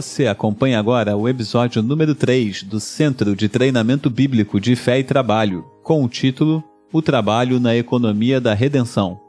Você acompanha agora o episódio número 3 do Centro de Treinamento Bíblico de Fé e Trabalho, com o título O Trabalho na Economia da Redenção.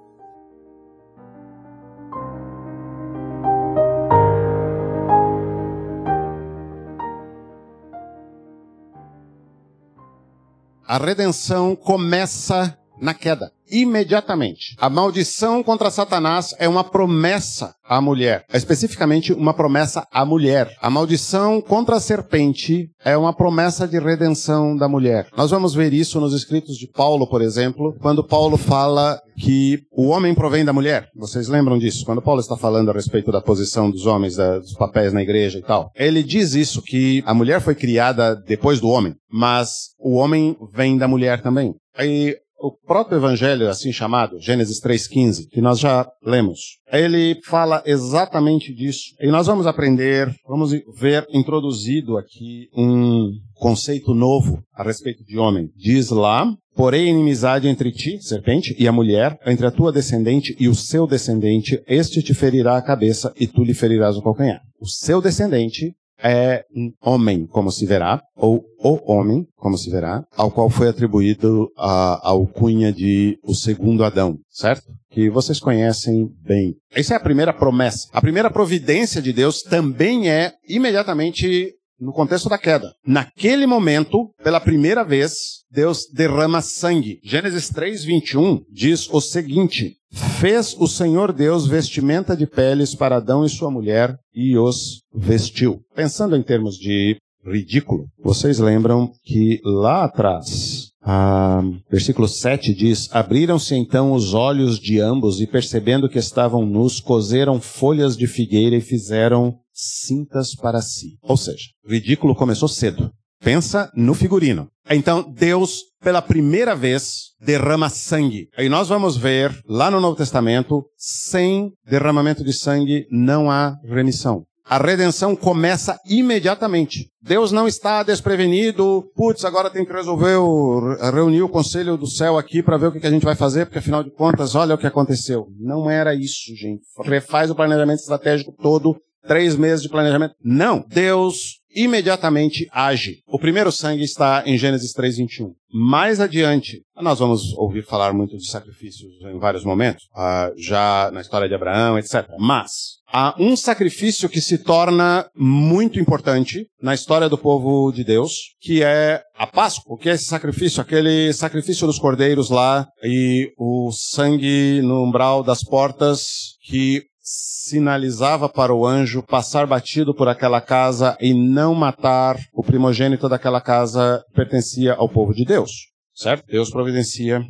A redenção começa na queda imediatamente. A maldição contra Satanás é uma promessa à mulher, é especificamente uma promessa à mulher. A maldição contra a serpente é uma promessa de redenção da mulher. Nós vamos ver isso nos escritos de Paulo, por exemplo, quando Paulo fala que o homem provém da mulher. Vocês lembram disso? Quando Paulo está falando a respeito da posição dos homens, da, dos papéis na igreja e tal. Ele diz isso, que a mulher foi criada depois do homem, mas o homem vem da mulher também. Aí o próprio evangelho, assim chamado, Gênesis 3,15, que nós já lemos, ele fala exatamente disso. E nós vamos aprender, vamos ver introduzido aqui um conceito novo a respeito de homem. Diz lá, porém inimizade entre ti, serpente, e a mulher, entre a tua descendente e o seu descendente, este te ferirá a cabeça e tu lhe ferirás o calcanhar. O seu descendente é um homem, como se verá, ou o homem, como se verá, ao qual foi atribuído a, alcunha de o segundo Adão, certo? Que vocês conhecem bem. Essa é a primeira promessa. A primeira providência de Deus também é imediatamente no contexto da queda. Naquele momento, pela primeira vez, Deus derrama sangue. Gênesis 3, 21 diz o seguinte: Fez o Senhor Deus vestimenta de peles para Adão e sua mulher e os vestiu. Pensando em termos de ridículo, vocês lembram que lá atrás, ah, versículo 7 diz: Abriram-se então os olhos de ambos e, percebendo que estavam nus, coseram folhas de figueira e fizeram cintas para si. Ou seja, ridículo começou cedo. Pensa no figurino. Então, Deus, pela primeira vez, derrama sangue. E nós vamos ver lá no Novo Testamento, sem derramamento de sangue não há remissão. A redenção começa imediatamente. Deus não está desprevenido. Putz, agora tem que resolver o, reunir o conselho do céu aqui para ver o que a gente vai fazer, porque afinal de contas, olha o que aconteceu. Não era isso, gente. Refaz o planejamento estratégico todo três meses de planejamento. Não. Deus imediatamente age. O primeiro sangue está em Gênesis 3:21. Mais adiante, nós vamos ouvir falar muito de sacrifícios em vários momentos, uh, já na história de Abraão, etc. Mas há um sacrifício que se torna muito importante na história do povo de Deus, que é a Páscoa. O que é esse sacrifício? Aquele sacrifício dos cordeiros lá e o sangue no umbral das portas que sinalizava para o anjo passar batido por aquela casa e não matar o primogênito daquela casa pertencia ao povo de Deus. Certo? Deus providencia,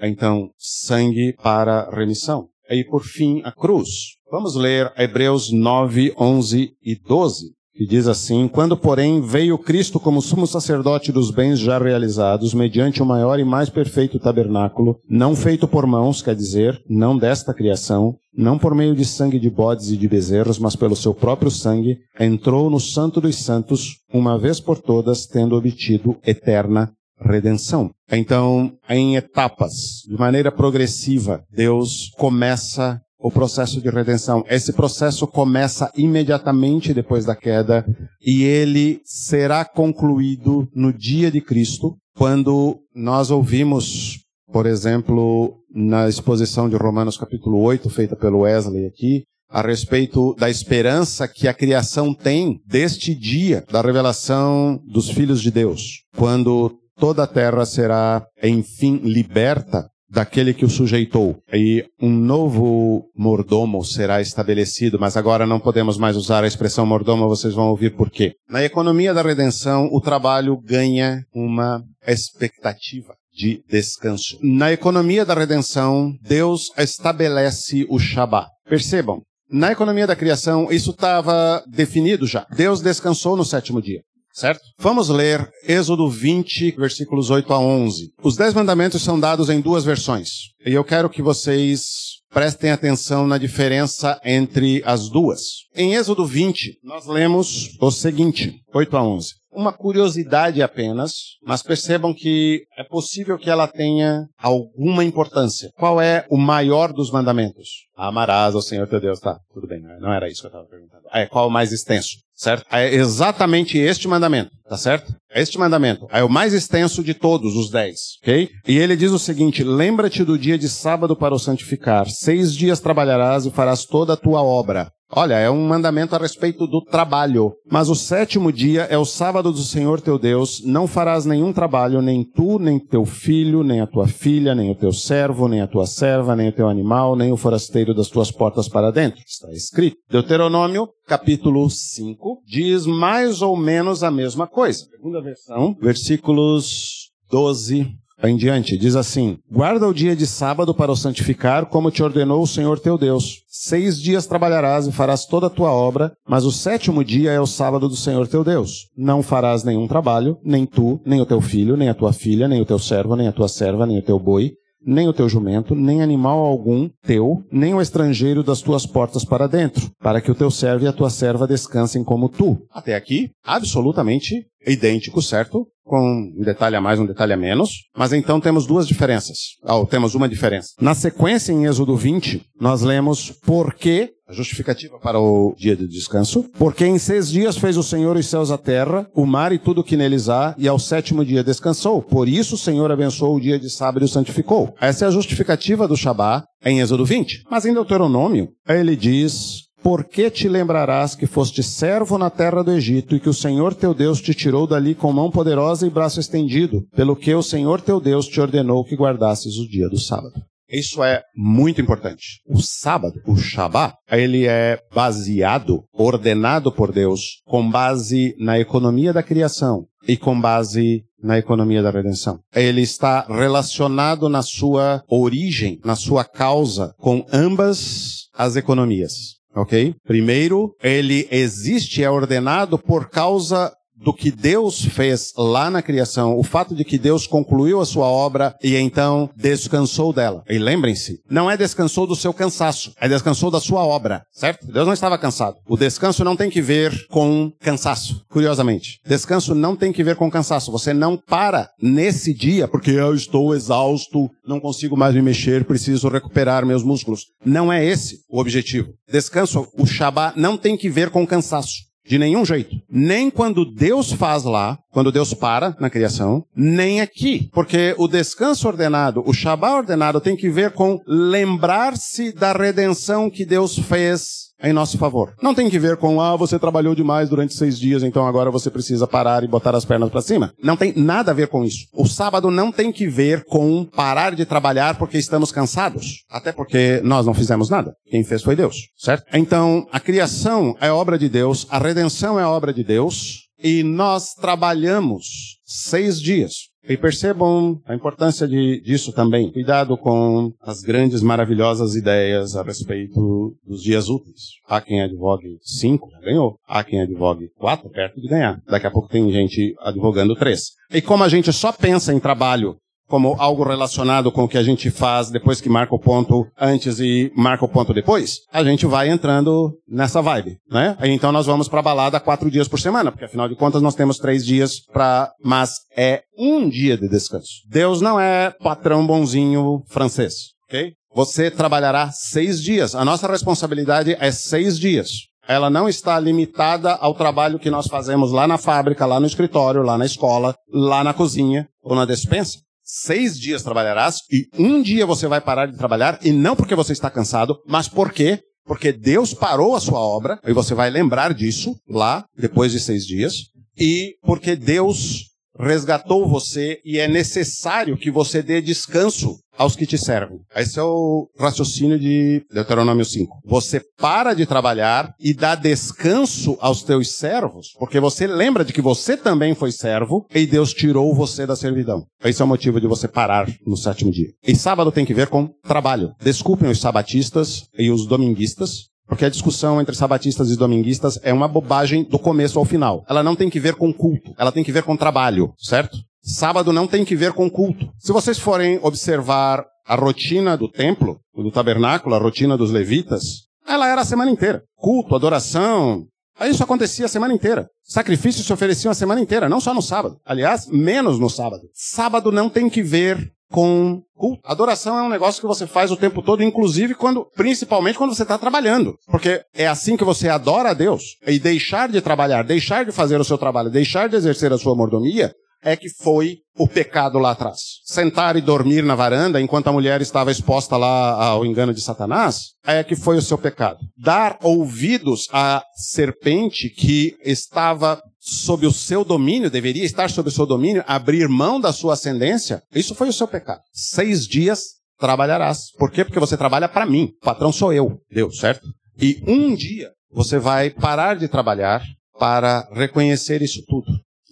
então, sangue para remissão. E por fim, a cruz. Vamos ler Hebreus 9, 11 e 12 que diz assim: Quando, porém, veio Cristo como sumo sacerdote dos bens já realizados, mediante o maior e mais perfeito tabernáculo, não feito por mãos, quer dizer, não desta criação, não por meio de sangue de bodes e de bezerros, mas pelo seu próprio sangue, entrou no Santo dos Santos, uma vez por todas, tendo obtido eterna redenção. Então, em etapas, de maneira progressiva, Deus começa o processo de redenção. Esse processo começa imediatamente depois da queda e ele será concluído no dia de Cristo, quando nós ouvimos, por exemplo, na exposição de Romanos capítulo 8, feita pelo Wesley aqui, a respeito da esperança que a criação tem deste dia da revelação dos filhos de Deus, quando toda a terra será enfim liberta daquele que o sujeitou. E um novo mordomo será estabelecido, mas agora não podemos mais usar a expressão mordomo, vocês vão ouvir por quê. Na economia da redenção, o trabalho ganha uma expectativa de descanso. Na economia da redenção, Deus estabelece o Shabat. Percebam, na economia da criação, isso estava definido já. Deus descansou no sétimo dia certo? Vamos ler Êxodo 20, versículos 8 a 11. Os dez mandamentos são dados em duas versões. E eu quero que vocês prestem atenção na diferença entre as duas. Em Êxodo 20, nós lemos o seguinte, 8 a 11. uma curiosidade apenas, mas percebam que é possível que ela tenha alguma importância. Qual é o maior dos mandamentos? Amarás ao Senhor teu Deus. Tá, tudo bem, não era isso que eu estava perguntando. É, qual o mais extenso? Certo? É exatamente este mandamento, tá certo? Este mandamento é o mais extenso de todos os dez, ok? E ele diz o seguinte: lembra-te do dia de sábado para o santificar. Seis dias trabalharás e farás toda a tua obra. Olha, é um mandamento a respeito do trabalho. Mas o sétimo dia é o sábado do Senhor teu Deus. Não farás nenhum trabalho, nem tu, nem teu filho, nem a tua filha, nem o teu servo, nem a tua serva, nem o teu animal, nem o forasteiro das tuas portas para dentro. Está escrito. Deuteronômio, capítulo 5, diz mais ou menos a mesma coisa. Segunda versão, versículos 12 em diante, diz assim: Guarda o dia de sábado para o santificar, como te ordenou o Senhor teu Deus. Seis dias trabalharás e farás toda a tua obra, mas o sétimo dia é o sábado do Senhor teu Deus. Não farás nenhum trabalho, nem tu, nem o teu filho, nem a tua filha, nem o teu servo, nem a tua serva, nem o teu boi, nem o teu jumento, nem animal algum teu, nem o estrangeiro das tuas portas para dentro, para que o teu servo e a tua serva descansem como tu. Até aqui, absolutamente idêntico, certo? Com um detalhe a mais, um detalhe a menos. Mas então temos duas diferenças. Ou temos uma diferença. Na sequência, em Êxodo 20, nós lemos porque a justificativa para o dia de descanso. Porque em seis dias fez o Senhor os céus a terra, o mar e tudo que neles há, e ao sétimo dia descansou. Por isso o Senhor abençoou o dia de sábado e o santificou. Essa é a justificativa do Shabá em Êxodo 20. Mas em Deuteronômio, ele diz por que te lembrarás que foste servo na terra do Egito e que o Senhor teu Deus te tirou dali com mão poderosa e braço estendido, pelo que o Senhor teu Deus te ordenou que guardasses o dia do sábado? Isso é muito importante. O sábado, o Shabá, ele é baseado, ordenado por Deus, com base na economia da criação e com base na economia da redenção. Ele está relacionado na sua origem, na sua causa, com ambas as economias ok? Primeiro, ele existe, é ordenado por causa do que Deus fez lá na criação, o fato de que Deus concluiu a sua obra e então descansou dela. E lembrem-se, não é descansou do seu cansaço, é descansou da sua obra, certo? Deus não estava cansado. O descanso não tem que ver com cansaço, curiosamente. Descanso não tem que ver com cansaço. Você não para nesse dia porque eu estou exausto, não consigo mais me mexer, preciso recuperar meus músculos. Não é esse o objetivo. Descanso, o Shabá não tem que ver com cansaço. De nenhum jeito. Nem quando Deus faz lá, quando Deus para na criação, nem aqui. Porque o descanso ordenado, o Shabá ordenado, tem que ver com lembrar-se da redenção que Deus fez em nosso favor. Não tem que ver com, ah, você trabalhou demais durante seis dias, então agora você precisa parar e botar as pernas para cima. Não tem nada a ver com isso. O sábado não tem que ver com parar de trabalhar porque estamos cansados. Até porque nós não fizemos nada. Quem fez foi Deus, certo? Então, a criação é obra de Deus, a redenção é obra de Deus, e nós trabalhamos seis dias. E percebam a importância de, disso também. Cuidado com as grandes, maravilhosas ideias a respeito dos dias úteis. Há quem advogue cinco, já ganhou. Há quem advogue quatro, perto de ganhar. Daqui a pouco tem gente advogando três. E como a gente só pensa em trabalho como algo relacionado com o que a gente faz depois que marca o ponto antes e marca o ponto depois, a gente vai entrando nessa vibe, né? Então nós vamos para balada quatro dias por semana, porque afinal de contas nós temos três dias para, mas é um dia de descanso. Deus não é patrão bonzinho francês, ok? Você trabalhará seis dias. A nossa responsabilidade é seis dias. Ela não está limitada ao trabalho que nós fazemos lá na fábrica, lá no escritório, lá na escola, lá na cozinha ou na despensa seis dias trabalharás e um dia você vai parar de trabalhar, e não porque você está cansado, mas porque porque Deus parou a sua obra, e você vai lembrar disso lá, depois de seis dias, e porque Deus resgatou você e é necessário que você dê descanso aos que te servem. Esse é o raciocínio de Deuteronômio 5. Você para de trabalhar e dá descanso aos teus servos, porque você lembra de que você também foi servo e Deus tirou você da servidão. Esse é o motivo de você parar no sétimo dia. E sábado tem que ver com trabalho. Desculpem os sabatistas e os dominguistas, porque a discussão entre sabatistas e dominguistas é uma bobagem do começo ao final. Ela não tem que ver com culto, ela tem que ver com trabalho, certo? Sábado não tem que ver com culto. Se vocês forem observar a rotina do templo, do tabernáculo, a rotina dos levitas, ela era a semana inteira. Culto, adoração, isso acontecia a semana inteira. Sacrifícios se ofereciam a semana inteira, não só no sábado. Aliás, menos no sábado. Sábado não tem que ver com culto. Adoração é um negócio que você faz o tempo todo, inclusive quando, principalmente quando você está trabalhando. Porque é assim que você adora a Deus. E deixar de trabalhar, deixar de fazer o seu trabalho, deixar de exercer a sua mordomia, é que foi o pecado lá atrás. Sentar e dormir na varanda enquanto a mulher estava exposta lá ao engano de Satanás, é que foi o seu pecado. Dar ouvidos à serpente que estava sob o seu domínio, deveria estar sob o seu domínio, abrir mão da sua ascendência, isso foi o seu pecado. Seis dias trabalharás. Por quê? Porque você trabalha para mim. O patrão sou eu, Deus, certo? E um dia você vai parar de trabalhar para reconhecer isso tudo.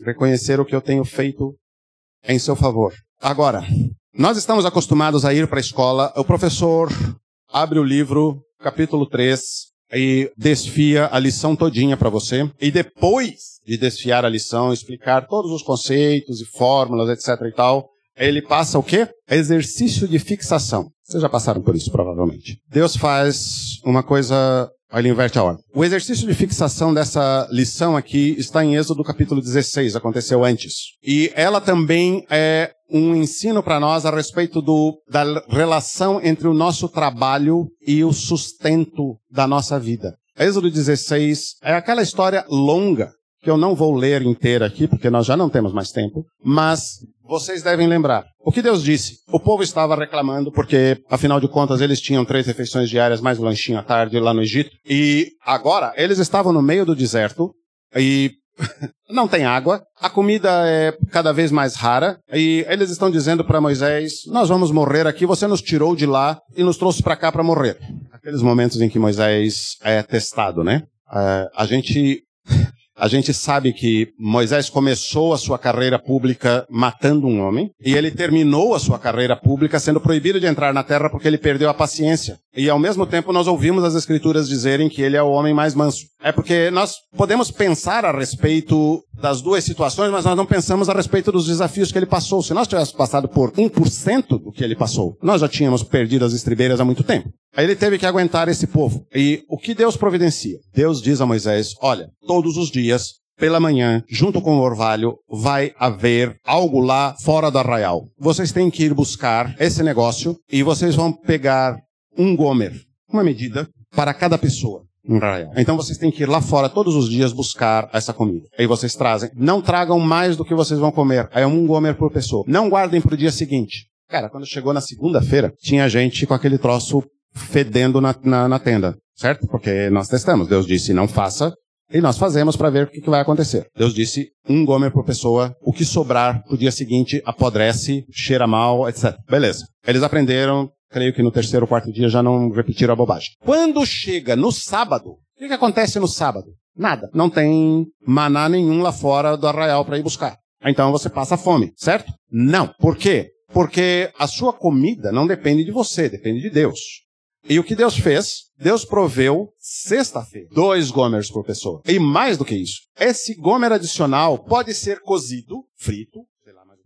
Reconhecer o que eu tenho feito em seu favor. Agora, nós estamos acostumados a ir para a escola, o professor abre o livro, capítulo 3, e desfia a lição todinha para você. E depois de desfiar a lição, explicar todos os conceitos e fórmulas, etc e tal, ele passa o quê? Exercício de fixação. Vocês já passaram por isso, provavelmente. Deus faz uma coisa Aí ele inverte a ordem. O exercício de fixação dessa lição aqui está em Êxodo capítulo 16, aconteceu antes. E ela também é um ensino para nós a respeito do, da relação entre o nosso trabalho e o sustento da nossa vida. Êxodo 16 é aquela história longa que eu não vou ler inteira aqui, porque nós já não temos mais tempo, mas vocês devem lembrar. O que Deus disse? O povo estava reclamando porque, afinal de contas, eles tinham três refeições diárias mais o lanchinho à tarde lá no Egito. E agora, eles estavam no meio do deserto e não tem água, a comida é cada vez mais rara e eles estão dizendo para Moisés: Nós vamos morrer aqui, você nos tirou de lá e nos trouxe para cá para morrer. Aqueles momentos em que Moisés é testado, né? Uh, a gente a gente sabe que Moisés começou a sua carreira pública matando um homem, e ele terminou a sua carreira pública sendo proibido de entrar na terra porque ele perdeu a paciência. E ao mesmo tempo nós ouvimos as escrituras dizerem que ele é o homem mais manso. É porque nós podemos pensar a respeito das duas situações, mas nós não pensamos a respeito dos desafios que ele passou. Se nós tivéssemos passado por 1% do que ele passou, nós já tínhamos perdido as estribeiras há muito tempo. Aí ele teve que aguentar esse povo. E o que Deus providencia? Deus diz a Moisés: olha, todos os dias, pela manhã, junto com o orvalho, vai haver algo lá fora do arraial. Vocês têm que ir buscar esse negócio e vocês vão pegar um gomer, uma medida, para cada pessoa. Um arraial. Então vocês têm que ir lá fora todos os dias buscar essa comida. Aí vocês trazem. Não tragam mais do que vocês vão comer. Aí é um gomer por pessoa. Não guardem para o dia seguinte. Cara, quando chegou na segunda-feira, tinha gente com aquele troço fedendo na, na, na, tenda, certo? Porque nós testamos. Deus disse, não faça, e nós fazemos para ver o que, que, vai acontecer. Deus disse, um gomer por pessoa, o que sobrar pro dia seguinte apodrece, cheira mal, etc. Beleza. Eles aprenderam, creio que no terceiro ou quarto dia já não repetiram a bobagem. Quando chega no sábado, o que, que acontece no sábado? Nada. Não tem maná nenhum lá fora do arraial para ir buscar. Então você passa fome, certo? Não. Por quê? Porque a sua comida não depende de você, depende de Deus. E o que Deus fez? Deus proveu sexta-feira dois gomers por pessoa. E mais do que isso, esse gomer adicional pode ser cozido, frito,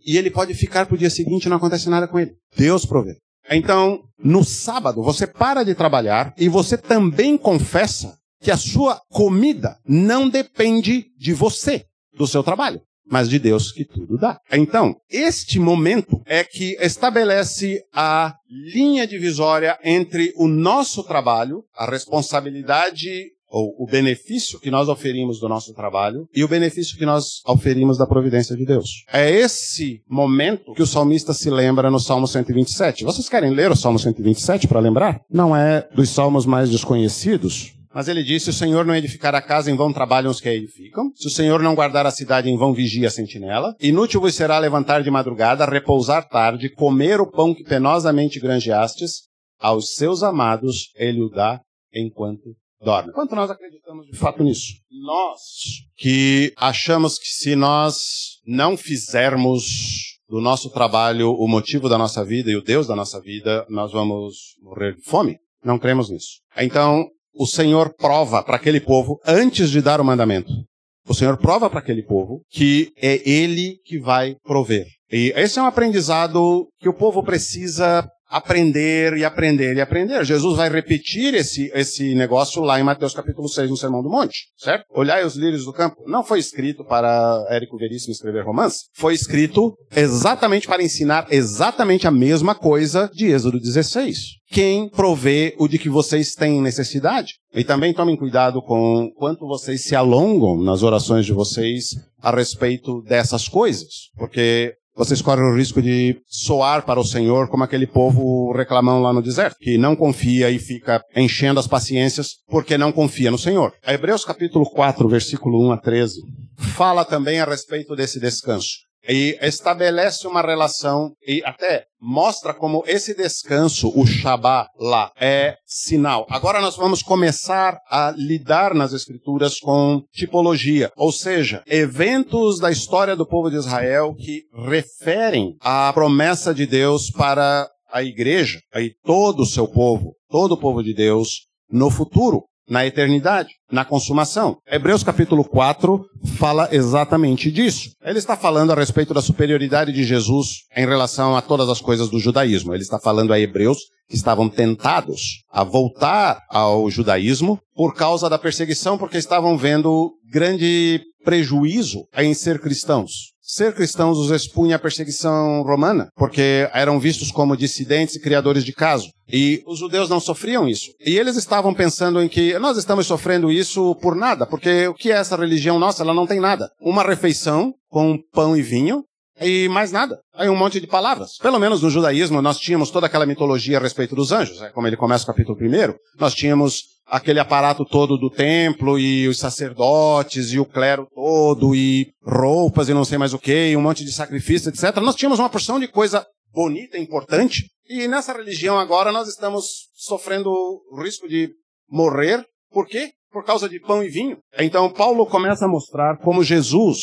e ele pode ficar para o dia seguinte e não acontece nada com ele. Deus provê. Então, no sábado, você para de trabalhar e você também confessa que a sua comida não depende de você, do seu trabalho mas de Deus que tudo dá. Então, este momento é que estabelece a linha divisória entre o nosso trabalho, a responsabilidade ou o benefício que nós oferimos do nosso trabalho e o benefício que nós oferimos da providência de Deus. É esse momento que o salmista se lembra no Salmo 127. Vocês querem ler o Salmo 127 para lembrar? Não é dos salmos mais desconhecidos, mas ele disse: Se o Senhor não edificar a casa, em vão trabalham os que a edificam. Se o Senhor não guardar a cidade, em vão vigia a sentinela. Inútil vos será levantar de madrugada, repousar tarde, comer o pão que penosamente granjeastes. Aos seus amados ele o dá enquanto dorme. Quanto nós acreditamos de fato nisso? Nós que achamos que se nós não fizermos do nosso trabalho o motivo da nossa vida e o Deus da nossa vida, nós vamos morrer de fome. Não cremos nisso. Então, o Senhor prova para aquele povo antes de dar o mandamento. O Senhor prova para aquele povo que é Ele que vai prover. E esse é um aprendizado que o povo precisa aprender e aprender e aprender. Jesus vai repetir esse, esse negócio lá em Mateus capítulo 6, no Sermão do Monte, certo? Olhai os lírios do campo. Não foi escrito para Érico Veríssimo escrever romance. Foi escrito exatamente para ensinar exatamente a mesma coisa de Êxodo 16. Quem provê o de que vocês têm necessidade? E também tomem cuidado com quanto vocês se alongam nas orações de vocês a respeito dessas coisas. Porque vocês correm o risco de soar para o Senhor como aquele povo reclamão lá no deserto, que não confia e fica enchendo as paciências porque não confia no Senhor. Hebreus capítulo 4, versículo 1 a 13, fala também a respeito desse descanso e estabelece uma relação e até mostra como esse descanso, o Shabá lá, é sinal. Agora nós vamos começar a lidar nas escrituras com tipologia, ou seja, eventos da história do povo de Israel que referem à promessa de Deus para a igreja, aí todo o seu povo, todo o povo de Deus no futuro na eternidade, na consumação. Hebreus capítulo 4 fala exatamente disso. Ele está falando a respeito da superioridade de Jesus em relação a todas as coisas do judaísmo. Ele está falando a hebreus que estavam tentados a voltar ao judaísmo por causa da perseguição, porque estavam vendo grande prejuízo em ser cristãos. Ser cristãos os expunha à perseguição romana, porque eram vistos como dissidentes e criadores de caso. E os judeus não sofriam isso. E eles estavam pensando em que nós estamos sofrendo isso por nada, porque o que é essa religião nossa? Ela não tem nada. Uma refeição com pão e vinho, e mais nada. Aí um monte de palavras. Pelo menos no judaísmo nós tínhamos toda aquela mitologia a respeito dos anjos. É como ele começa o capítulo primeiro. Nós tínhamos aquele aparato todo do templo e os sacerdotes e o clero todo e roupas e não sei mais o que, um monte de sacrifício, etc. Nós tínhamos uma porção de coisa bonita, importante. E nessa religião agora nós estamos sofrendo o risco de morrer. Por quê? Por causa de pão e vinho. Então Paulo começa a mostrar como Jesus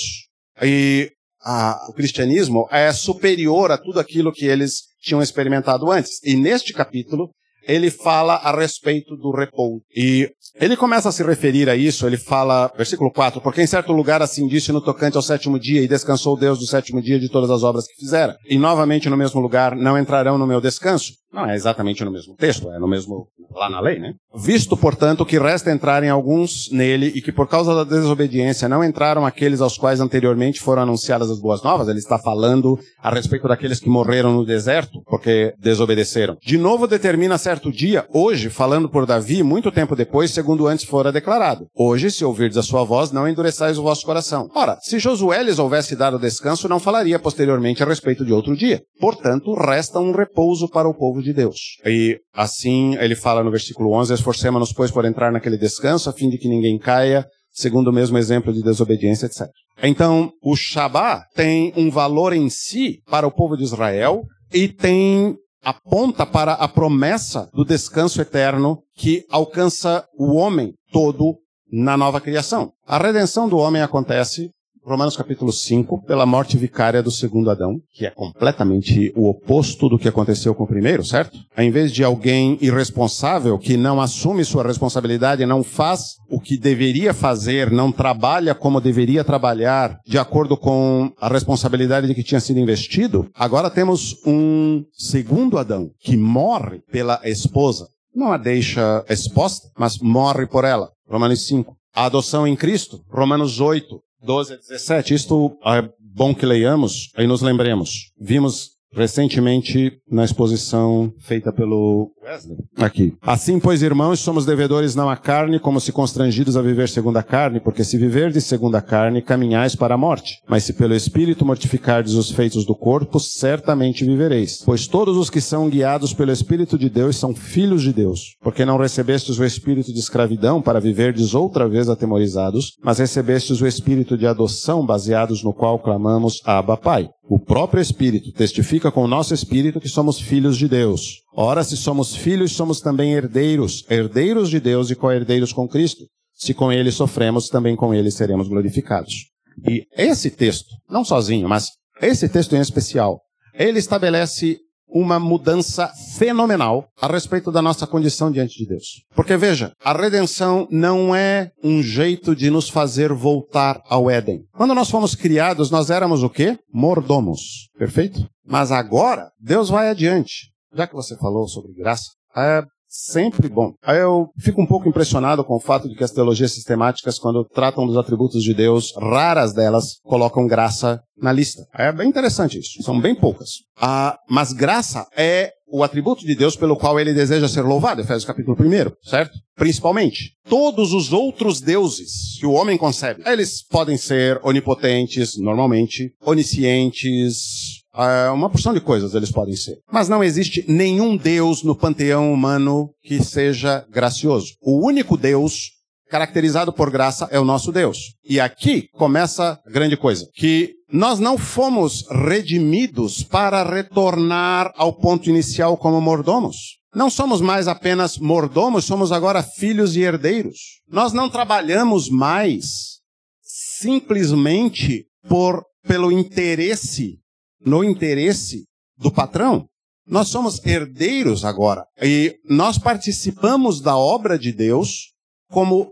e a, o cristianismo é superior a tudo aquilo que eles tinham experimentado antes. E neste capítulo, ele fala a respeito do repouso. E ele começa a se referir a isso, ele fala, versículo 4, porque em certo lugar assim disse no tocante ao sétimo dia, e descansou Deus do sétimo dia de todas as obras que fizera. E novamente no mesmo lugar não entrarão no meu descanso. Não é exatamente no mesmo texto, é no mesmo, lá na lei, né? Visto, portanto, que resta entrarem alguns nele e que por causa da desobediência não entraram aqueles aos quais anteriormente foram anunciadas as boas novas, ele está falando a respeito daqueles que morreram no deserto porque desobedeceram. De novo determina certo dia, hoje, falando por Davi, muito tempo depois, segundo antes fora declarado. Hoje, se ouvirdes a sua voz, não endureçais o vosso coração. Ora, se Josué lhes houvesse dado descanso, não falaria posteriormente a respeito de outro dia. Portanto, resta um repouso para o povo povo de Deus. E assim ele fala no versículo 11: Esforcemos-nos, pois, por entrar naquele descanso, a fim de que ninguém caia, segundo o mesmo exemplo de desobediência, etc. Então, o Shabá tem um valor em si para o povo de Israel e tem aponta para a promessa do descanso eterno que alcança o homem todo na nova criação. A redenção do homem acontece Romanos capítulo 5, pela morte vicária do segundo Adão, que é completamente o oposto do que aconteceu com o primeiro, certo? Em vez de alguém irresponsável que não assume sua responsabilidade, não faz o que deveria fazer, não trabalha como deveria trabalhar, de acordo com a responsabilidade de que tinha sido investido, agora temos um segundo Adão que morre pela esposa. Não a deixa exposta, mas morre por ela. Romanos 5. A adoção em Cristo, Romanos 8. 12 a 17. Isto é bom que leiamos e nos lembremos. Vimos recentemente na exposição feita pelo Wesley. Aqui. Assim, pois, irmãos, somos devedores não à carne, como se constrangidos a viver segundo a carne, porque se viverdes segundo a carne, caminhais para a morte. Mas se pelo Espírito mortificardes os feitos do corpo, certamente vivereis. Pois todos os que são guiados pelo Espírito de Deus são filhos de Deus. Porque não recebestes o espírito de escravidão para viverdes outra vez atemorizados, mas recebestes o espírito de adoção, baseados no qual clamamos Abba Pai. O próprio Espírito testifica com o nosso Espírito que somos filhos de Deus. Ora, se somos filhos, somos também herdeiros, herdeiros de Deus e co-herdeiros com Cristo. Se com ele sofremos, também com ele seremos glorificados. E esse texto, não sozinho, mas esse texto em especial, ele estabelece uma mudança fenomenal a respeito da nossa condição diante de Deus. Porque veja, a redenção não é um jeito de nos fazer voltar ao Éden. Quando nós fomos criados, nós éramos o quê? Mordomos. Perfeito? Mas agora, Deus vai adiante. já que você falou sobre graça, é sempre bom. Eu fico um pouco impressionado com o fato de que as teologias sistemáticas, quando tratam dos atributos de Deus, raras delas colocam graça na lista. É bem interessante isso. São bem poucas. Ah, mas graça é o atributo de Deus pelo qual ele deseja ser louvado, Efésios capítulo 1, certo? Principalmente, todos os outros deuses que o homem concebe, eles podem ser onipotentes, normalmente, oniscientes, Uh, uma porção de coisas eles podem ser. Mas não existe nenhum Deus no panteão humano que seja gracioso. O único Deus caracterizado por graça é o nosso Deus. E aqui começa a grande coisa, que nós não fomos redimidos para retornar ao ponto inicial como mordomos. Não somos mais apenas mordomos, somos agora filhos e herdeiros. Nós não trabalhamos mais simplesmente por pelo interesse no interesse do patrão. Nós somos herdeiros agora e nós participamos da obra de Deus como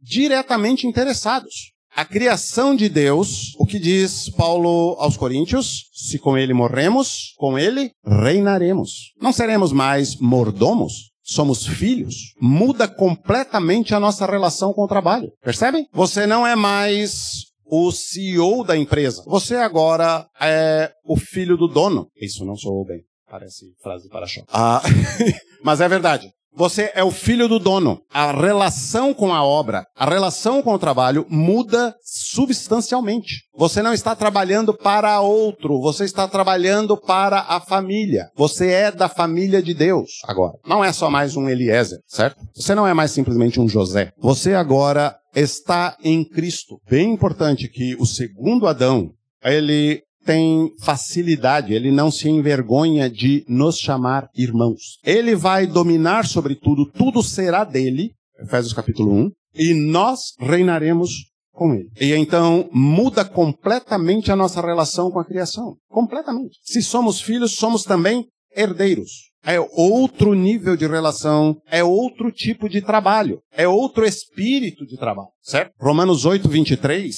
diretamente interessados. A criação de Deus, o que diz Paulo aos Coríntios? Se com ele morremos, com ele reinaremos. Não seremos mais mordomos, somos filhos. Muda completamente a nossa relação com o trabalho. Percebem? Você não é mais o CEO da empresa. Você agora é o filho do dono. Isso não sou bem. Parece frase de para-choque. Ah, mas é verdade. Você é o filho do dono. A relação com a obra, a relação com o trabalho muda substancialmente. Você não está trabalhando para outro, você está trabalhando para a família. Você é da família de Deus agora. Não é só mais um Eliezer, certo? Você não é mais simplesmente um José. Você agora está em Cristo. Bem importante que o segundo Adão, ele tem facilidade, ele não se envergonha de nos chamar irmãos. Ele vai dominar sobre tudo, tudo será dele, Efésios capítulo 1, e nós reinaremos com ele. E então muda completamente a nossa relação com a criação. Completamente. Se somos filhos, somos também herdeiros. É outro nível de relação, é outro tipo de trabalho, é outro espírito de trabalho, certo? Romanos 8, 23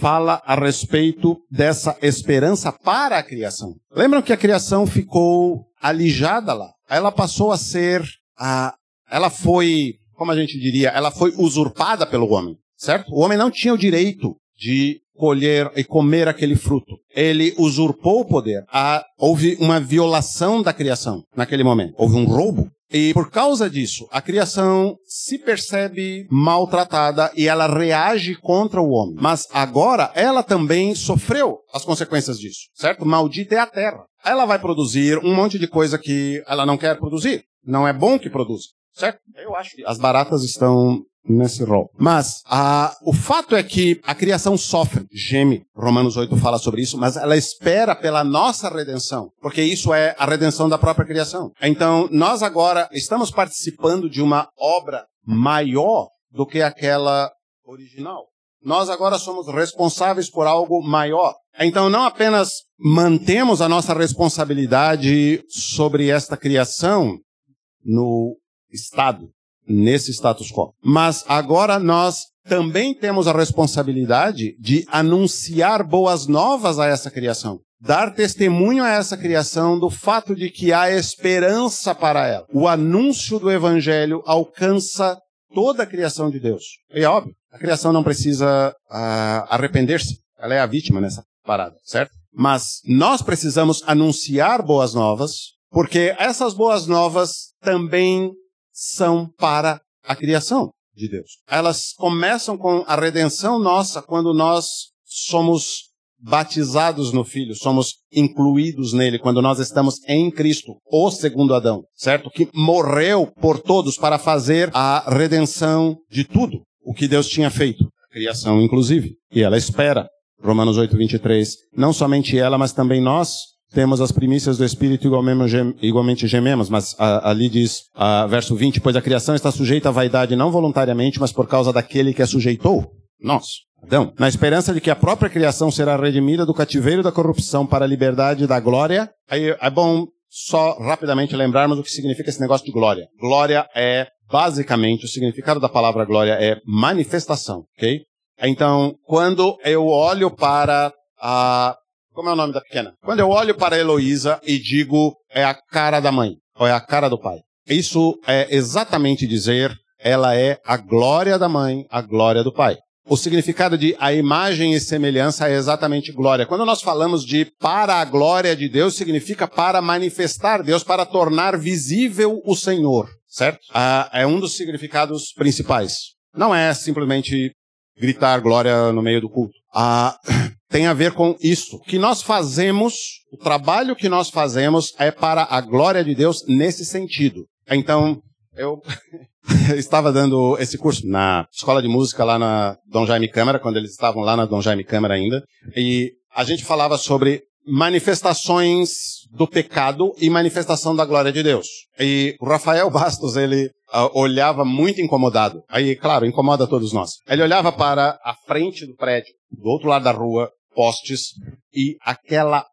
fala a respeito dessa esperança para a criação. Lembram que a criação ficou alijada lá? Ela passou a ser, a, ela foi, como a gente diria, ela foi usurpada pelo homem, certo? O homem não tinha o direito de colher e comer aquele fruto. Ele usurpou o poder. Houve uma violação da criação naquele momento. Houve um roubo. E por causa disso, a criação se percebe maltratada e ela reage contra o homem. Mas agora ela também sofreu as consequências disso, certo? Maldita é a terra. Ela vai produzir um monte de coisa que ela não quer produzir. Não é bom que produza, certo? Eu acho que as baratas estão nesse rol. Mas a, o fato é que a criação sofre, geme. Romanos 8 fala sobre isso, mas ela espera pela nossa redenção, porque isso é a redenção da própria criação. Então, nós agora estamos participando de uma obra maior do que aquela original. Nós agora somos responsáveis por algo maior. Então, não apenas mantemos a nossa responsabilidade sobre esta criação no Estado, nesse status quo. Mas agora nós também temos a responsabilidade de anunciar boas novas a essa criação. Dar testemunho a essa criação do fato de que há esperança para ela. O anúncio do evangelho alcança toda a criação de Deus. E é óbvio, a criação não precisa uh, arrepender-se. Ela é a vítima nessa parada, certo? Mas nós precisamos anunciar boas novas, porque essas boas novas também são para a criação de Deus. Elas começam com a redenção nossa quando nós somos batizados no Filho, somos incluídos nele quando nós estamos em Cristo, o segundo Adão, certo? Que morreu por todos para fazer a redenção de tudo o que Deus tinha feito, a criação inclusive. E ela espera, Romanos 8, 23, não somente ela, mas também nós, temos as primícias do Espírito igualmente gememos, mas ali diz, verso 20, pois a criação está sujeita à vaidade não voluntariamente, mas por causa daquele que a sujeitou, nós, Adão, na esperança de que a própria criação será redimida do cativeiro da corrupção para a liberdade da glória. Aí é bom só rapidamente lembrarmos o que significa esse negócio de glória. Glória é, basicamente, o significado da palavra glória é manifestação, ok? Então, quando eu olho para a Como é o nome da pequena? Quando eu olho para a Heloísa e digo é a cara da mãe, ou é a cara do pai. Isso é exatamente dizer ela é a glória da mãe, a glória do pai. O significado de a imagem e semelhança é exatamente glória. Quando nós falamos de para a glória de Deus, significa para manifestar Deus, para tornar visível o Senhor, certo? Ah, é um dos significados principais. Não é simplesmente gritar glória no meio do culto. Ah, tem a ver com isso. O que nós fazemos, o trabalho que nós fazemos é para a glória de Deus nesse sentido. Então, eu estava dando esse curso na escola de música lá na Dom Jaime Câmara, quando eles estavam lá na Dom Jaime Câmara ainda, e a gente falava sobre manifestações do pecado e manifestação da glória de Deus. E o Rafael Bastos, ele uh, olhava muito incomodado. Aí, claro, incomoda todos nós. Ele olhava para a frente do prédio, do outro lado da rua, postes, e aquela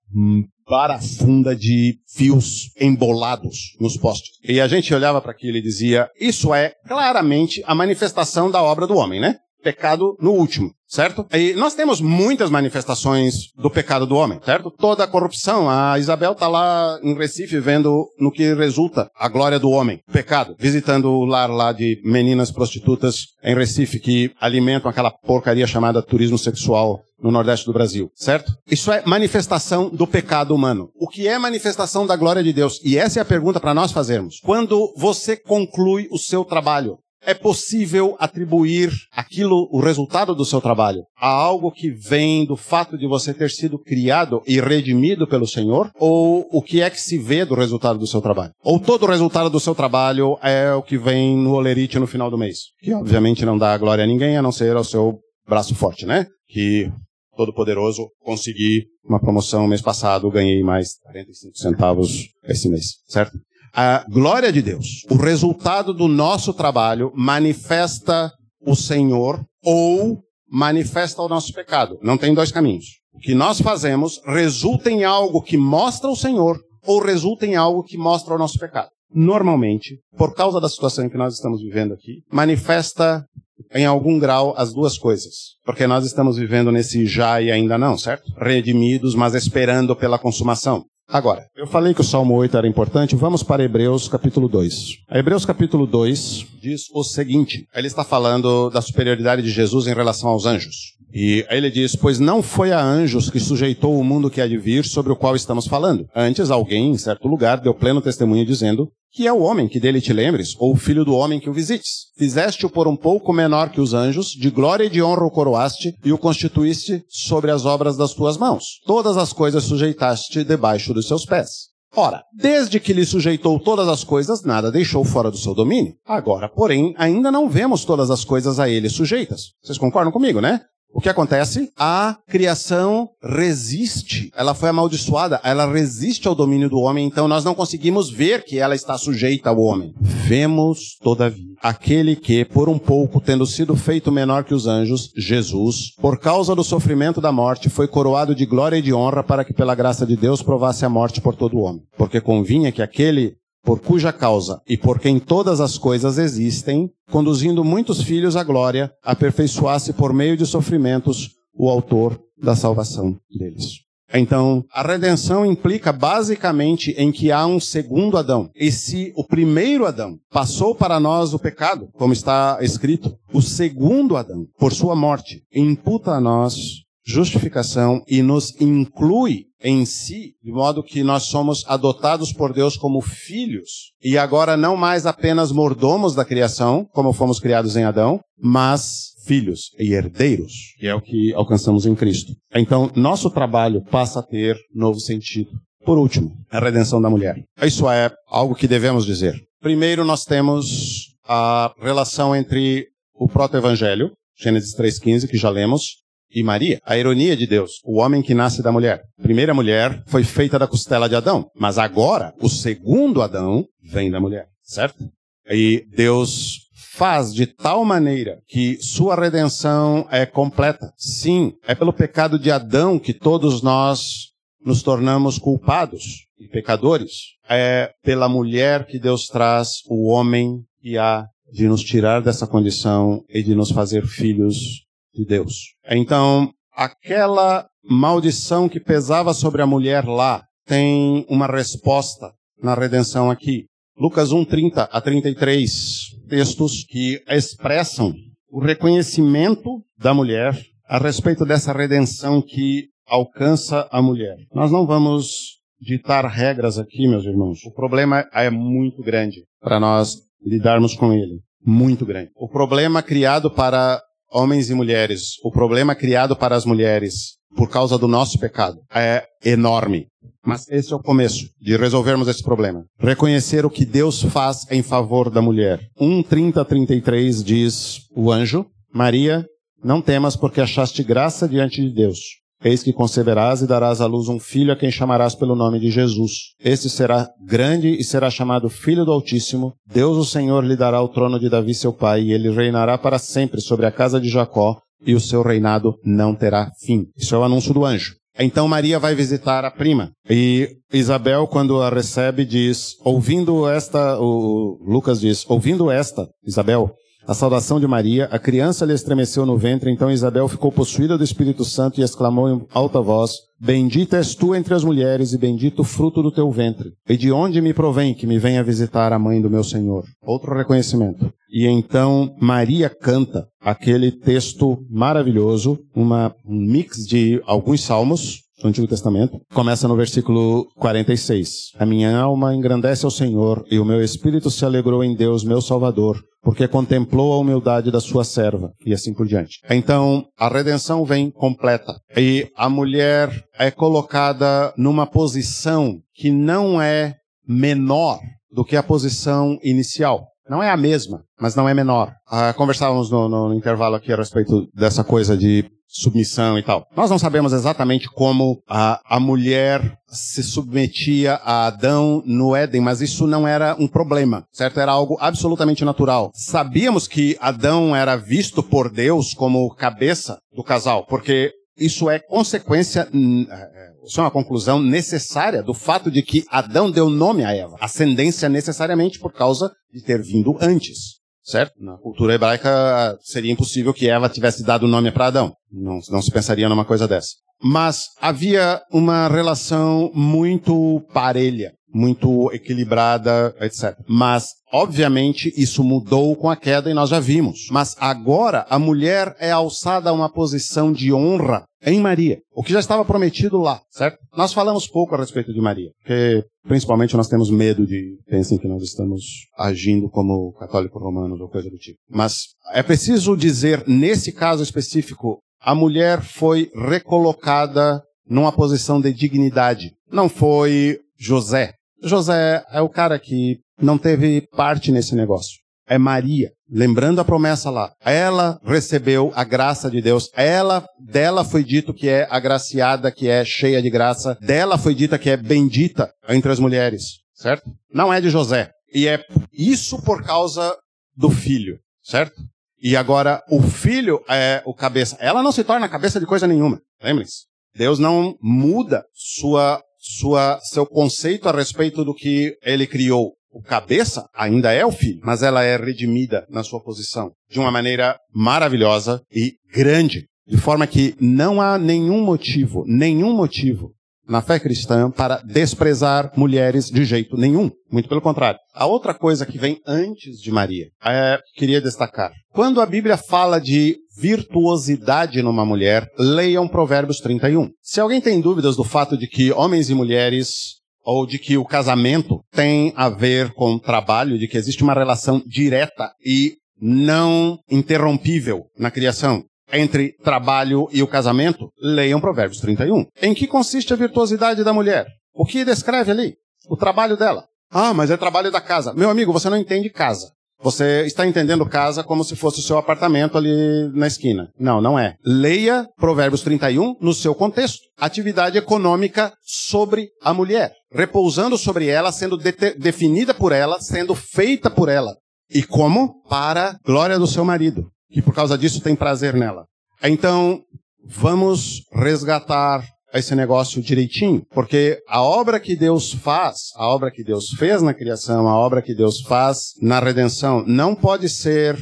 barafunda de fios embolados nos postes. E a gente olhava para aquilo e dizia: Isso é claramente a manifestação da obra do homem, né? Pecado no último, certo? E nós temos muitas manifestações do pecado do homem, certo? Toda a corrupção. A Isabel tá lá em Recife vendo no que resulta a glória do homem, pecado, visitando o lar lá de meninas prostitutas em Recife que alimentam aquela porcaria chamada turismo sexual no Nordeste do Brasil, certo? Isso é manifestação do pecado humano. O que é manifestação da glória de Deus? E essa é a pergunta para nós fazermos. Quando você conclui o seu trabalho, é possível atribuir aquilo, o resultado do seu trabalho, a algo que vem do fato de você ter sido criado e redimido pelo Senhor? Ou o que é que se vê do resultado do seu trabalho? Ou todo o resultado do seu trabalho é o que vem no olerite no final do mês? Que obviamente não dá glória a ninguém, a não ser ao seu braço forte, né? Que Todo-Poderoso, consegui uma promoção mês passado, ganhei mais 45 centavos esse mês, certo? A glória de Deus, o resultado do nosso trabalho manifesta o Senhor ou manifesta o nosso pecado. Não tem dois caminhos. O que nós fazemos resulta em algo que mostra o Senhor ou resulta em algo que mostra o nosso pecado. Normalmente, por causa da situação que nós estamos vivendo aqui, manifesta em algum grau as duas coisas. Porque nós estamos vivendo nesse já e ainda não, certo? Redimidos, mas esperando pela consumação. Agora, eu falei que o Salmo 8 era importante, vamos para Hebreus capítulo 2. A Hebreus capítulo 2 diz o seguinte: ele está falando da superioridade de Jesus em relação aos anjos. E ele diz: Pois não foi a anjos que sujeitou o mundo que há de vir sobre o qual estamos falando. Antes, alguém, em certo lugar, deu pleno testemunho dizendo: que é o homem que dele te lembres, ou o filho do homem que o visites. Fizeste-o por um pouco menor que os anjos, de glória e de honra o coroaste, e o constituíste sobre as obras das tuas mãos. Todas as coisas sujeitaste debaixo dos seus pés. Ora, desde que lhe sujeitou todas as coisas, nada deixou fora do seu domínio. Agora, porém, ainda não vemos todas as coisas a ele sujeitas. Vocês concordam comigo, né? O que acontece? A criação resiste. Ela foi amaldiçoada, ela resiste ao domínio do homem, então nós não conseguimos ver que ela está sujeita ao homem. Vemos, todavia, aquele que, por um pouco, tendo sido feito menor que os anjos, Jesus, por causa do sofrimento da morte, foi coroado de glória e de honra para que, pela graça de Deus, provasse a morte por todo o homem. Porque convinha que aquele por cuja causa e por quem todas as coisas existem, conduzindo muitos filhos à glória, aperfeiçoasse por meio de sofrimentos o autor da salvação deles. Então, a redenção implica basicamente em que há um segundo Adão. E se o primeiro Adão passou para nós o pecado, como está escrito, o segundo Adão, por sua morte, imputa a nós justificação e nos inclui em si, de modo que nós somos adotados por Deus como filhos, e agora não mais apenas mordomos da criação, como fomos criados em Adão, mas filhos e herdeiros, que é o que alcançamos em Cristo. Então, nosso trabalho passa a ter novo sentido. Por último, a redenção da mulher. Isso é algo que devemos dizer. Primeiro, nós temos a relação entre o proto-evangelho, Gênesis 3,15, que já lemos, e Maria, a ironia de Deus, o homem que nasce da mulher. A primeira mulher foi feita da costela de Adão, mas agora o segundo Adão vem da mulher, certo? E Deus faz de tal maneira que sua redenção é completa. Sim, é pelo pecado de Adão que todos nós nos tornamos culpados e pecadores. É pela mulher que Deus traz o homem e há de nos tirar dessa condição e de nos fazer filhos de Deus. Então, aquela maldição que pesava sobre a mulher lá tem uma resposta na redenção aqui. Lucas 1, 30 a 33, textos que expressam o reconhecimento da mulher a respeito dessa redenção que alcança a mulher. Nós não vamos ditar regras aqui, meus irmãos. O problema é muito grande para nós lidarmos com ele. Muito grande. O problema criado para homens e mulheres, o problema criado para as mulheres por causa do nosso pecado é enorme. Mas esse é o começo de resolvermos esse problema. Reconhecer o que Deus faz em favor da mulher. 1:30 33 diz o anjo: Maria, não temas porque achaste graça diante de Deus. Eis que conceberás e darás à luz um filho a quem chamarás pelo nome de Jesus. Este será grande e será chamado Filho do Altíssimo. Deus o Senhor lhe dará o trono de Davi seu pai, e ele reinará para sempre sobre a casa de Jacó, e o seu reinado não terá fim. Isso é o anúncio do anjo. Então Maria vai visitar a prima. E Isabel, quando a recebe, diz, ouvindo esta, o Lucas diz, ouvindo esta, Isabel, a saudação de Maria, a criança lhe estremeceu no ventre, então Isabel ficou possuída do Espírito Santo e exclamou em alta voz, Bendita és tu entre as mulheres e bendito o fruto do teu ventre. E de onde me provém que me venha visitar a mãe do meu Senhor? Outro reconhecimento. E então Maria canta aquele texto maravilhoso, uma, um mix de alguns salmos, do Antigo Testamento. Começa no versículo 46. A minha alma engrandece ao Senhor e o meu espírito se alegrou em Deus, meu Salvador, porque contemplou a humildade da sua serva, e assim por diante. Então, a redenção vem completa. E a mulher é colocada numa posição que não é menor do que a posição inicial. Não é a mesma, mas não é menor. Ah, conversávamos no, no, intervalo aqui a respeito dessa coisa de submissão e tal. Nós não sabemos exatamente como a, a mulher se submetia a Adão no Éden, mas isso não era um problema, certo? Era algo absolutamente natural. Sabíamos que Adão era visto por Deus como cabeça do casal, porque isso é consequência, é, é, isso é uma conclusão necessária do fato de que Adão deu nome a Eva. Ascendência necessariamente por causa de ter vindo antes certo? Na cultura hebraica seria impossível que Eva tivesse dado o nome para Adão. Não, não se pensaria numa coisa dessa. Mas havia uma relação muito parelha, muito equilibrada, etc. Mas, obviamente, isso mudou com a queda e nós já vimos. Mas agora a mulher é alçada a uma posição de honra em Maria, o que já estava prometido lá, certo? Nós falamos pouco a respeito de Maria, porque principalmente nós temos medo de pensem que nós estamos agindo como católicos romanos ou coisa do tipo. Mas é preciso dizer, nesse caso específico, a mulher foi recolocada numa posição de dignidade. Não foi José. José é o cara que não teve parte nesse negócio. É Maria. Lembrando a promessa lá. Ela recebeu a graça de Deus. Ela, dela foi dito que é agraciada, que é cheia de graça. Dela foi dita que é bendita entre as mulheres. Certo? Não é de José. E é isso por causa do filho. Certo? E agora o filho é o cabeça. Ela não se torna cabeça de coisa nenhuma. Lembre-se. Deus não muda sua, sua, seu conceito a respeito do que ele criou. O cabeça ainda é o filho, mas ela é redimida na sua posição de uma maneira maravilhosa e grande. De forma que não há nenhum motivo, nenhum motivo na fé cristã para desprezar mulheres de jeito nenhum. Muito pelo contrário. A outra coisa que vem antes de Maria, é, queria destacar. Quando a Bíblia fala de virtuosidade numa mulher, leiam Provérbios 31. Se alguém tem dúvidas do fato de que homens e mulheres ou de que o casamento tem a ver com trabalho, de que existe uma relação direta e não interrompível na criação entre trabalho e o casamento, leiam Provérbios 31. Em que consiste a virtuosidade da mulher? O que descreve ali? O trabalho dela. Ah, mas é trabalho da casa. Meu amigo, você não entende casa. Você está entendendo casa como se fosse o seu apartamento ali na esquina. Não, não é. Leia Provérbios 31 no seu contexto. Atividade econômica sobre a mulher. Repousando sobre ela, sendo de definida por ela, sendo feita por ela. E como? Para glória do seu marido que por causa disso tem prazer nela. Então, vamos resgatar esse negócio direitinho, porque a obra que Deus faz, a obra que Deus fez na criação, a obra que Deus faz na redenção, não pode ser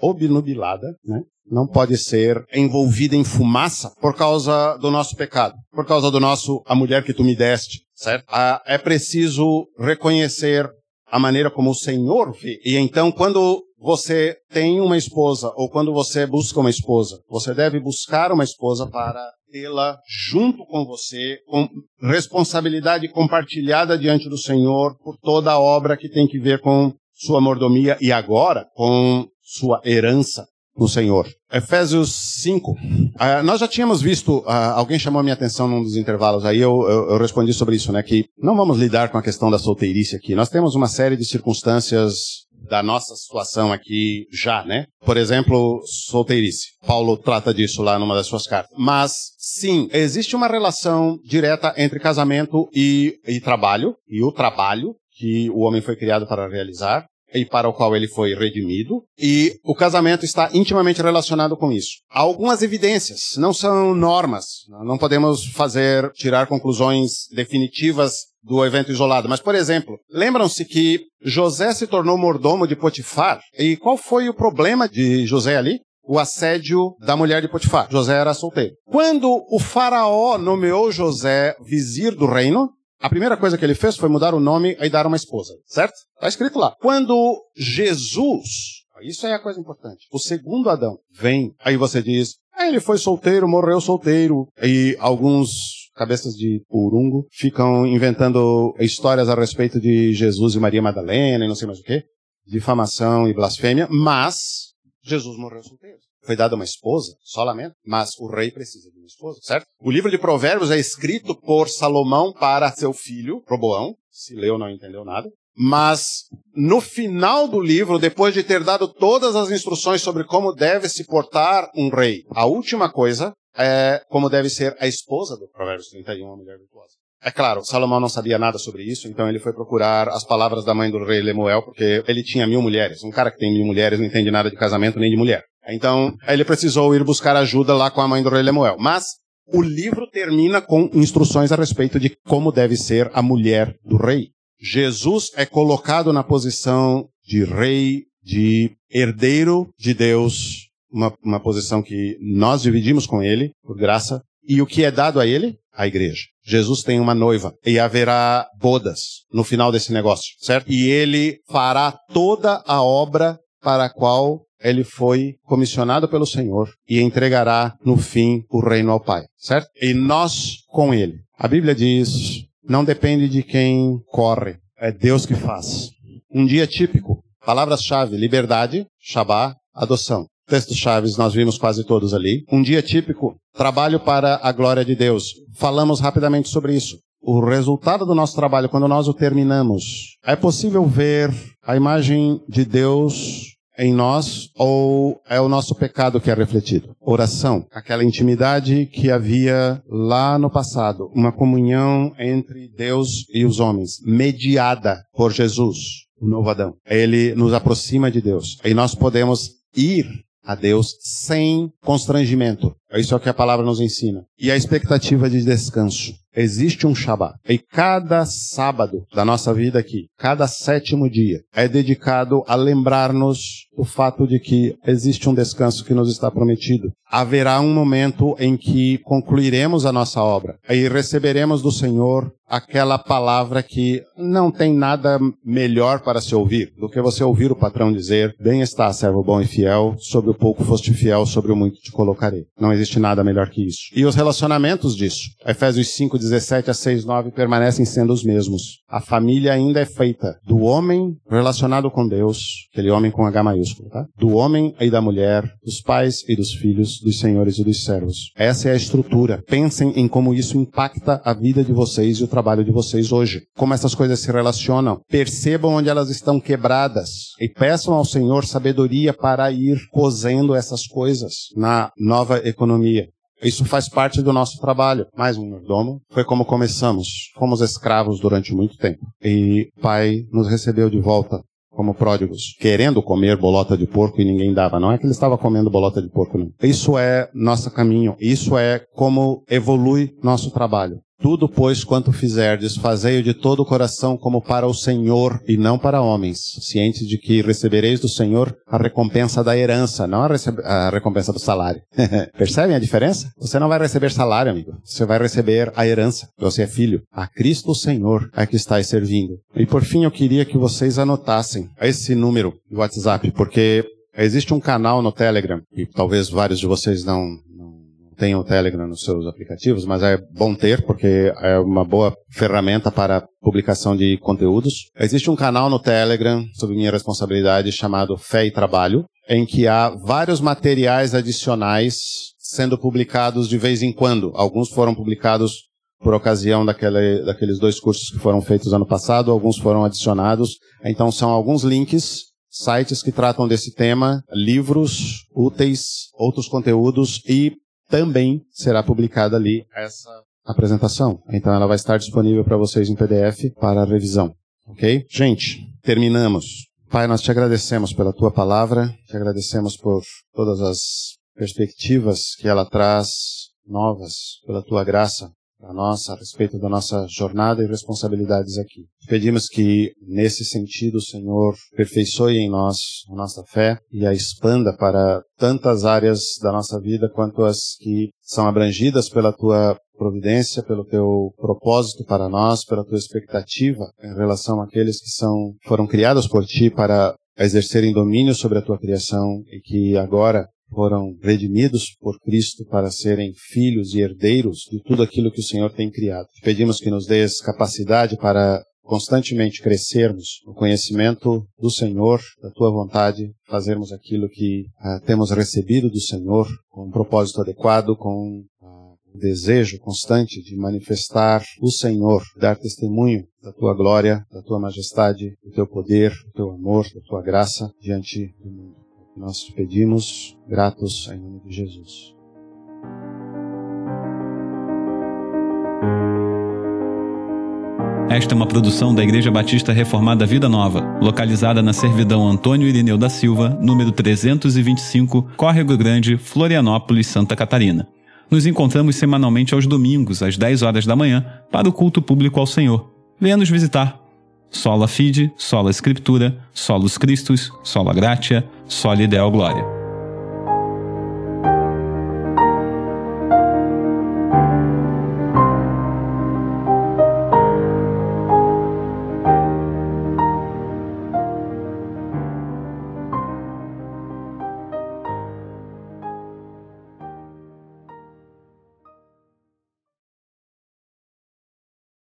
obnubilada, né? não pode ser envolvida em fumaça por causa do nosso pecado, por causa do nosso a mulher que tu me deste, certo? Ah, é preciso reconhecer a maneira como o Senhor vê. E então, quando você tem uma esposa ou quando você busca uma esposa, você deve buscar uma esposa para tê-la junto com você, com responsabilidade compartilhada diante do Senhor por toda a obra que tem que ver com sua mordomia e agora com sua herança no Senhor. Efésios 5. Uh, ah, nós já tínhamos visto, uh, alguém chamou a minha atenção num dos intervalos, aí eu, eu, eu, respondi sobre isso, né? Que não vamos lidar com a questão da solteirice aqui. Nós temos uma série de circunstâncias da nossa situação aqui já, né? Por exemplo, solteirice. Paulo trata disso lá numa das suas cartas. Mas, sim, existe uma relação direta entre casamento e, e trabalho, e o trabalho que o homem foi criado para realizar e para o qual ele foi redimido, e o casamento está intimamente relacionado com isso. Há algumas evidências, não são normas, não podemos fazer, tirar conclusões definitivas do evento isolado. Mas, por exemplo, lembram-se que José se tornou mordomo de Potifar? E qual foi o problema de José ali? O assédio da mulher de Potifar. José era solteiro. Quando o faraó nomeou José vizir do reino, a primeira coisa que ele fez foi mudar o nome e dar uma esposa, certo? Está escrito lá. Quando Jesus, isso é a coisa importante, o segundo Adão vem, aí você diz, ah, ele foi solteiro, morreu solteiro, e alguns cabeças de purungo, ficam inventando histórias a respeito de Jesus e Maria Madalena e não sei mais o que, difamação e blasfêmia, mas Jesus morreu solteiro. Foi dada uma esposa, só lamento, mas o rei precisa de uma esposa, certo? O livro de Provérbios é escrito por Salomão para seu filho, Roboão, se leu não entendeu nada, mas no final do livro, depois de ter dado todas as instruções sobre como deve se portar um rei, a última coisa é como deve ser a esposa do Provérbios 31, uma mulher virtuosa. É claro, Salomão não sabia nada sobre isso, então ele foi procurar as palavras da mãe do rei Lemuel, porque ele tinha mil mulheres. Um cara que tem mil mulheres não entende nada de casamento nem de mulher. Então, ele precisou ir buscar ajuda lá com a mãe do rei Lemuel. Mas, o livro termina com instruções a respeito de como deve ser a mulher do rei. Jesus é colocado na posição de rei, de herdeiro de Deus, uma, uma posição que nós dividimos com ele, por graça, e o que é dado a ele? A igreja. Jesus tem uma noiva e haverá bodas no final desse negócio, certo? E ele fará toda a obra para a qual ele foi comissionado pelo Senhor e entregará no fim o reino ao Pai, certo? E nós com ele. A Bíblia diz: não depende de quem corre, é Deus que faz. Um dia típico. Palavras-chave: liberdade, Shabá, adoção. Textos chaves nós vimos quase todos ali. Um dia típico, trabalho para a glória de Deus. Falamos rapidamente sobre isso. O resultado do nosso trabalho, quando nós o terminamos, é possível ver a imagem de Deus em nós ou é o nosso pecado que é refletido? Oração, aquela intimidade que havia lá no passado, uma comunhão entre Deus e os homens, mediada por Jesus, o novo Adão. Ele nos aproxima de Deus e nós podemos ir a Deus sem constrangimento. Isso é o que a palavra nos ensina. E a expectativa de descanso. Existe um Shabat. E cada sábado da nossa vida aqui, cada sétimo dia, é dedicado a lembrar-nos do fato de que existe um descanso que nos está prometido. Haverá um momento em que concluiremos a nossa obra e receberemos do Senhor aquela palavra que não tem nada melhor para se ouvir do que você ouvir o patrão dizer: Bem está, servo bom e fiel, sobre o pouco foste fiel, sobre o muito te colocarei. Não existe nada melhor que isso. E os relacionamentos disso. Efésios 5, 17 a 6, 9 permanecem sendo os mesmos. A família ainda é feita do homem relacionado com Deus, aquele homem com H maiúsculo, tá? Do homem e da mulher, dos pais e dos filhos, dos senhores e dos servos. Essa é a estrutura. Pensem em como isso impacta a vida de vocês e o trabalho de vocês hoje. Como essas coisas se relacionam. Percebam onde elas estão quebradas e peçam ao Senhor sabedoria para ir cozendo essas coisas na nova economia. Isso faz parte do nosso trabalho. Mais um mordomo. Foi como começamos. Fomos escravos durante muito tempo. E Pai nos recebeu de volta como pródigos, querendo comer bolota de porco e ninguém dava. Não é que ele estava comendo bolota de porco, não. Isso é nosso caminho. Isso é como evolui nosso trabalho. Tudo, pois, quanto fizerdes, fazei-o de todo o coração como para o Senhor e não para homens, cientes de que recebereis do Senhor a recompensa da herança, não a, a recompensa do salário. Percebem a diferença? Você não vai receber salário, amigo. Você vai receber a herança. Você é filho. A Cristo o Senhor é que estáis servindo. E por fim, eu queria que vocês anotassem esse número do WhatsApp, porque existe um canal no Telegram, e talvez vários de vocês não, tenham o Telegram nos seus aplicativos, mas é bom ter porque é uma boa ferramenta para publicação de conteúdos. Existe um canal no Telegram, sob minha responsabilidade, chamado Fé e Trabalho, em que há vários materiais adicionais sendo publicados de vez em quando. Alguns foram publicados por ocasião daquele, daqueles dois cursos que foram feitos ano passado, alguns foram adicionados. Então são alguns links sites que tratam desse tema, livros úteis, outros conteúdos e também será publicada ali essa apresentação. Então ela vai estar disponível para vocês em PDF para revisão. Ok? Gente, terminamos. Pai, nós te agradecemos pela tua palavra, te agradecemos por todas as perspectivas que ela traz novas, pela tua graça para nós a respeito da nossa jornada e responsabilidades aqui. Pedimos que, nesse sentido, o Senhor aperfeiçoe em nós a nossa fé e a expanda para tantas áreas da nossa vida quanto as que são abrangidas pela tua providência, pelo teu propósito para nós, pela tua expectativa em relação àqueles que são foram criados por ti para exercerem domínio sobre a tua criação e que agora foram redimidos por Cristo para serem filhos e herdeiros de tudo aquilo que o Senhor tem criado. Pedimos que nos dês capacidade para constantemente crescermos no conhecimento do Senhor, da tua vontade, fazermos aquilo que uh, temos recebido do Senhor com um propósito adequado, com uh, o desejo constante de manifestar o Senhor, dar testemunho da tua glória, da tua majestade, do teu poder, do teu amor, da tua graça diante do mundo. Nós te pedimos, gratos em nome de Jesus. Esta é uma produção da Igreja Batista Reformada Vida Nova, localizada na Servidão Antônio Irineu da Silva, número 325, Córrego Grande, Florianópolis, Santa Catarina. Nos encontramos semanalmente aos domingos, às 10 horas da manhã, para o culto público ao Senhor. Venha nos visitar. Sola Fide, Sola Escritura, Solus Christus, Sola Gratia, Soli Deo Glória.